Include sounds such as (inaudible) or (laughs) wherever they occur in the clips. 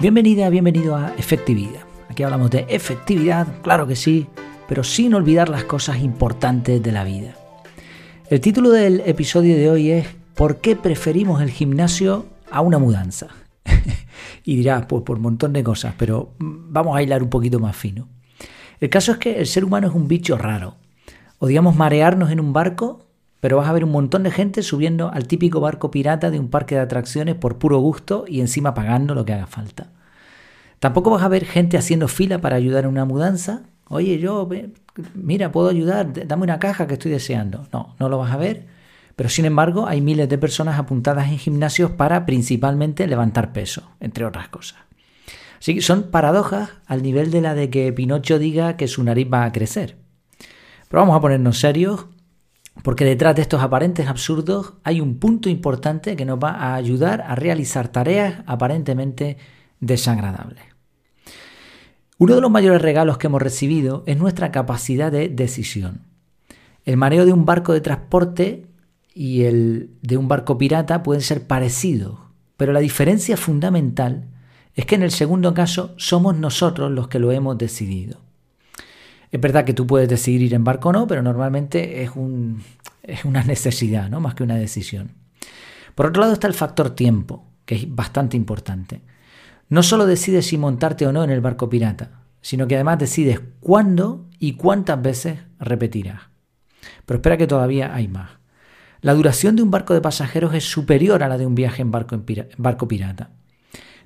Bienvenida, bienvenido a Efectividad. Aquí hablamos de efectividad, claro que sí, pero sin olvidar las cosas importantes de la vida. El título del episodio de hoy es ¿Por qué preferimos el gimnasio a una mudanza? (laughs) y dirás, pues por un montón de cosas, pero vamos a hilar un poquito más fino. El caso es que el ser humano es un bicho raro. Odiamos marearnos en un barco, pero vas a ver un montón de gente subiendo al típico barco pirata de un parque de atracciones por puro gusto y encima pagando lo que haga falta. Tampoco vas a ver gente haciendo fila para ayudar en una mudanza. Oye, yo, mira, puedo ayudar, dame una caja que estoy deseando. No, no lo vas a ver. Pero sin embargo, hay miles de personas apuntadas en gimnasios para principalmente levantar peso, entre otras cosas. Así que son paradojas al nivel de la de que Pinocho diga que su nariz va a crecer. Pero vamos a ponernos serios, porque detrás de estos aparentes absurdos hay un punto importante que nos va a ayudar a realizar tareas aparentemente desagradables. Uno de los mayores regalos que hemos recibido es nuestra capacidad de decisión. El mareo de un barco de transporte y el de un barco pirata pueden ser parecidos, pero la diferencia fundamental es que en el segundo caso somos nosotros los que lo hemos decidido. Es verdad que tú puedes decidir ir en barco o no, pero normalmente es, es una necesidad, ¿no? más que una decisión. Por otro lado está el factor tiempo, que es bastante importante. No solo decides si montarte o no en el barco pirata, sino que además decides cuándo y cuántas veces repetirás. Pero espera que todavía hay más. La duración de un barco de pasajeros es superior a la de un viaje en barco, pirata.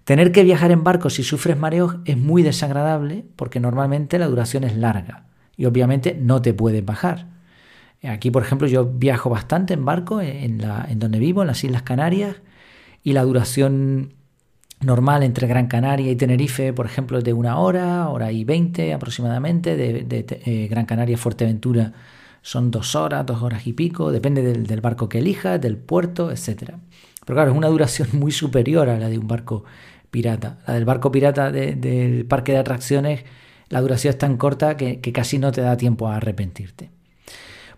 Tener que viajar en barco si sufres mareos es muy desagradable porque normalmente la duración es larga y obviamente no te puedes bajar. Aquí, por ejemplo, yo viajo bastante en barco en donde vivo, en las Islas Canarias, y la duración normal entre Gran Canaria y Tenerife, por ejemplo, es de una hora, hora y veinte aproximadamente, de, eh, Gran Canaria a Fuerteventura son dos horas, dos horas y pico, depende del, barco que elijas, del puerto, etc. Pero claro, es una duración muy superior a la de un barco pirata. La del barco pirata del parque de atracciones, la duración es tan corta que, que casi no te da tiempo a arrepentirte.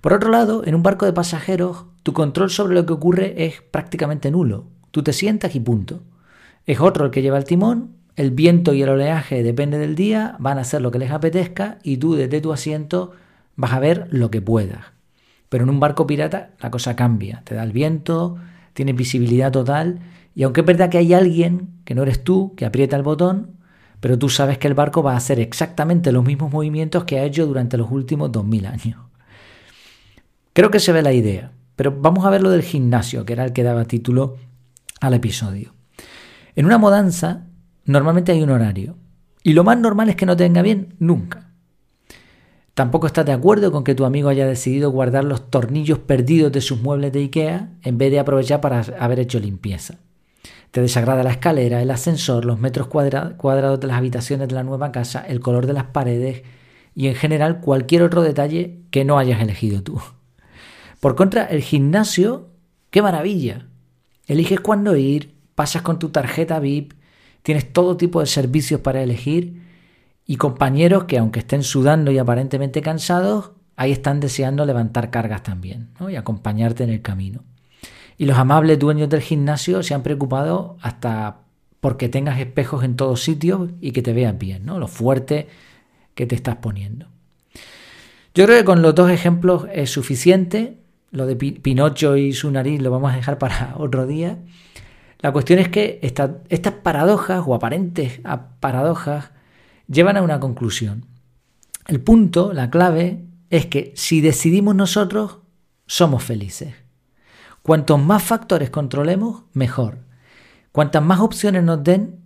Por otro lado, en un barco de pasajeros, tu control sobre lo que ocurre es prácticamente nulo. Tú te sientas y punto. Es otro el que lleva el timón, el viento y el oleaje depende del día, van a hacer lo que les apetezca y tú desde tu asiento vas a ver lo que puedas. Pero en un barco pirata la cosa cambia, te da el viento, tienes visibilidad total y aunque es verdad que hay alguien, que no eres tú, que aprieta el botón, pero tú sabes que el barco va a hacer exactamente los mismos movimientos que ha hecho durante los últimos 2000 años. Creo que se ve la idea, pero vamos a ver lo del gimnasio, que era el que daba título al episodio. En una mudanza normalmente hay un horario, y lo más normal es que no te venga bien nunca. Tampoco estás de acuerdo con que tu amigo haya decidido guardar los tornillos perdidos de sus muebles de Ikea en vez de aprovechar para haber hecho limpieza. Te desagrada la escalera, el ascensor, los metros cuadrados de las habitaciones de la nueva casa, el color de las paredes y en general cualquier otro detalle que no hayas elegido tú. Por contra, el gimnasio, qué maravilla. Eliges cuándo ir, pasas con tu tarjeta VIP, tienes todo tipo de servicios para elegir y compañeros que aunque estén sudando y aparentemente cansados, ahí están deseando levantar cargas también y acompañarte en el camino. Y los amables dueños del gimnasio se han preocupado hasta porque tengas espejos en todos sitios y que te vean bien, ¿no? Lo fuerte que te estás poniendo. Yo creo que con los dos ejemplos es suficiente. Lo de Pinocho y su nariz lo vamos a dejar para (laughs) otro día. La cuestión es que estas paradojas o aparentes paradojas llevan a una conclusión. El punto, la clave, es que si decidimos nosotros, somos felices. Cuantos más factores controlemos, mejor. Cuantas más opciones nos den,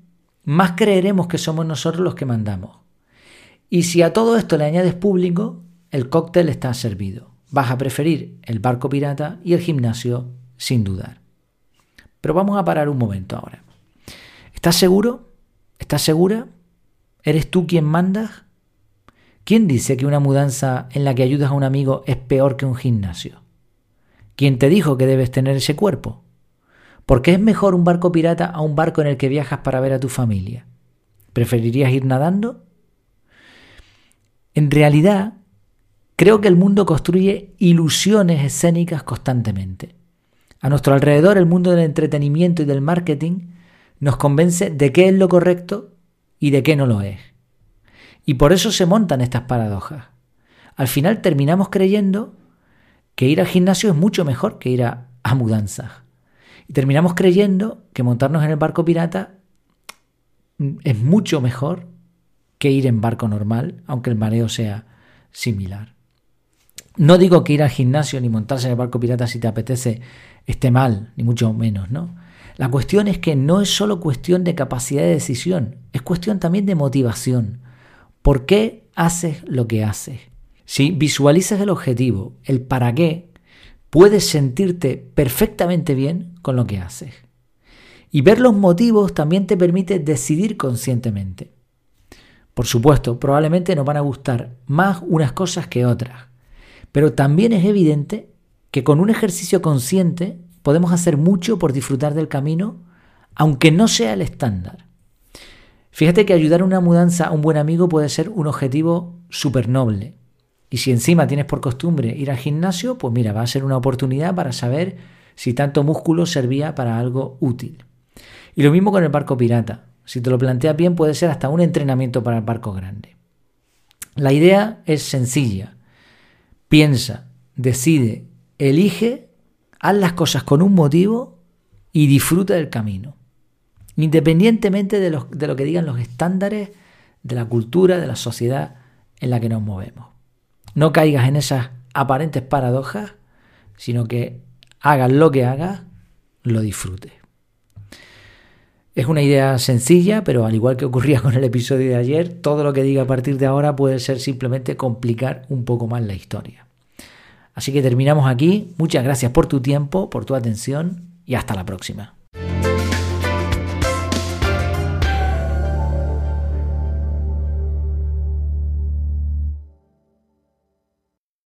más creeremos que somos nosotros los que mandamos. Y si a todo esto le añades público, el cóctel está servido. Vas a preferir el barco pirata y el gimnasio sin dudar. Pero vamos a parar un momento ahora. ¿Estás seguro? ¿Estás segura? ¿Eres tú quien mandas? ¿Quién dice que una mudanza en la que ayudas a un amigo es peor que un gimnasio? ¿Quién te dijo que debes tener ese cuerpo? ¿Por qué es mejor un barco pirata a un barco en el que viajas para ver a tu familia? ¿Preferirías ir nadando? En realidad, creo que el mundo construye ilusiones escénicas constantemente. A nuestro alrededor, el mundo del entretenimiento y del marketing nos convence de qué es lo correcto y de qué no lo es. Y por eso se montan estas paradojas. Al final terminamos creyendo que ir al gimnasio es mucho mejor que ir a, mudanzas. Y terminamos creyendo que montarnos en el barco pirata es mucho mejor que ir en barco normal, aunque el mareo sea similar. No digo que ir al gimnasio ni montarse en el barco pirata si te apetece esté mal, ni mucho menos, ¿no? La cuestión es que no es solo cuestión de capacidad de decisión, es cuestión también de motivación. ¿Por qué haces lo que haces? Si visualizas el objetivo, el para qué, puedes sentirte perfectamente bien con lo que haces. Y ver los motivos también te permite decidir conscientemente. Por supuesto, probablemente nos van a gustar más unas cosas que otras, pero también es evidente que con un ejercicio consciente podemos hacer mucho por disfrutar del camino, aunque no sea el estándar. Fíjate que ayudar a una mudanza a un buen amigo puede ser un objetivo súper noble. Y si encima tienes por costumbre ir al gimnasio, pues mira, va a ser una oportunidad para saber si tanto músculo servía para algo útil. Y lo mismo con el barco pirata. Si te lo planteas bien, puede ser hasta un entrenamiento para el barco grande. La idea es sencilla. Piensa, decide, elige, haz las cosas con un motivo y disfruta del camino. Independientemente de, de lo que digan los estándares de la cultura, de la sociedad en la que nos movemos. No caigas en esas aparentes paradojas, sino que hagas lo que hagas, lo disfrutes. Es una idea sencilla, pero al igual que ocurría con el episodio de ayer, todo lo que diga a partir de ahora puede ser simplemente complicar un poco más la historia. Así que terminamos aquí. Muchas gracias por tu tiempo, por tu atención y hasta la próxima.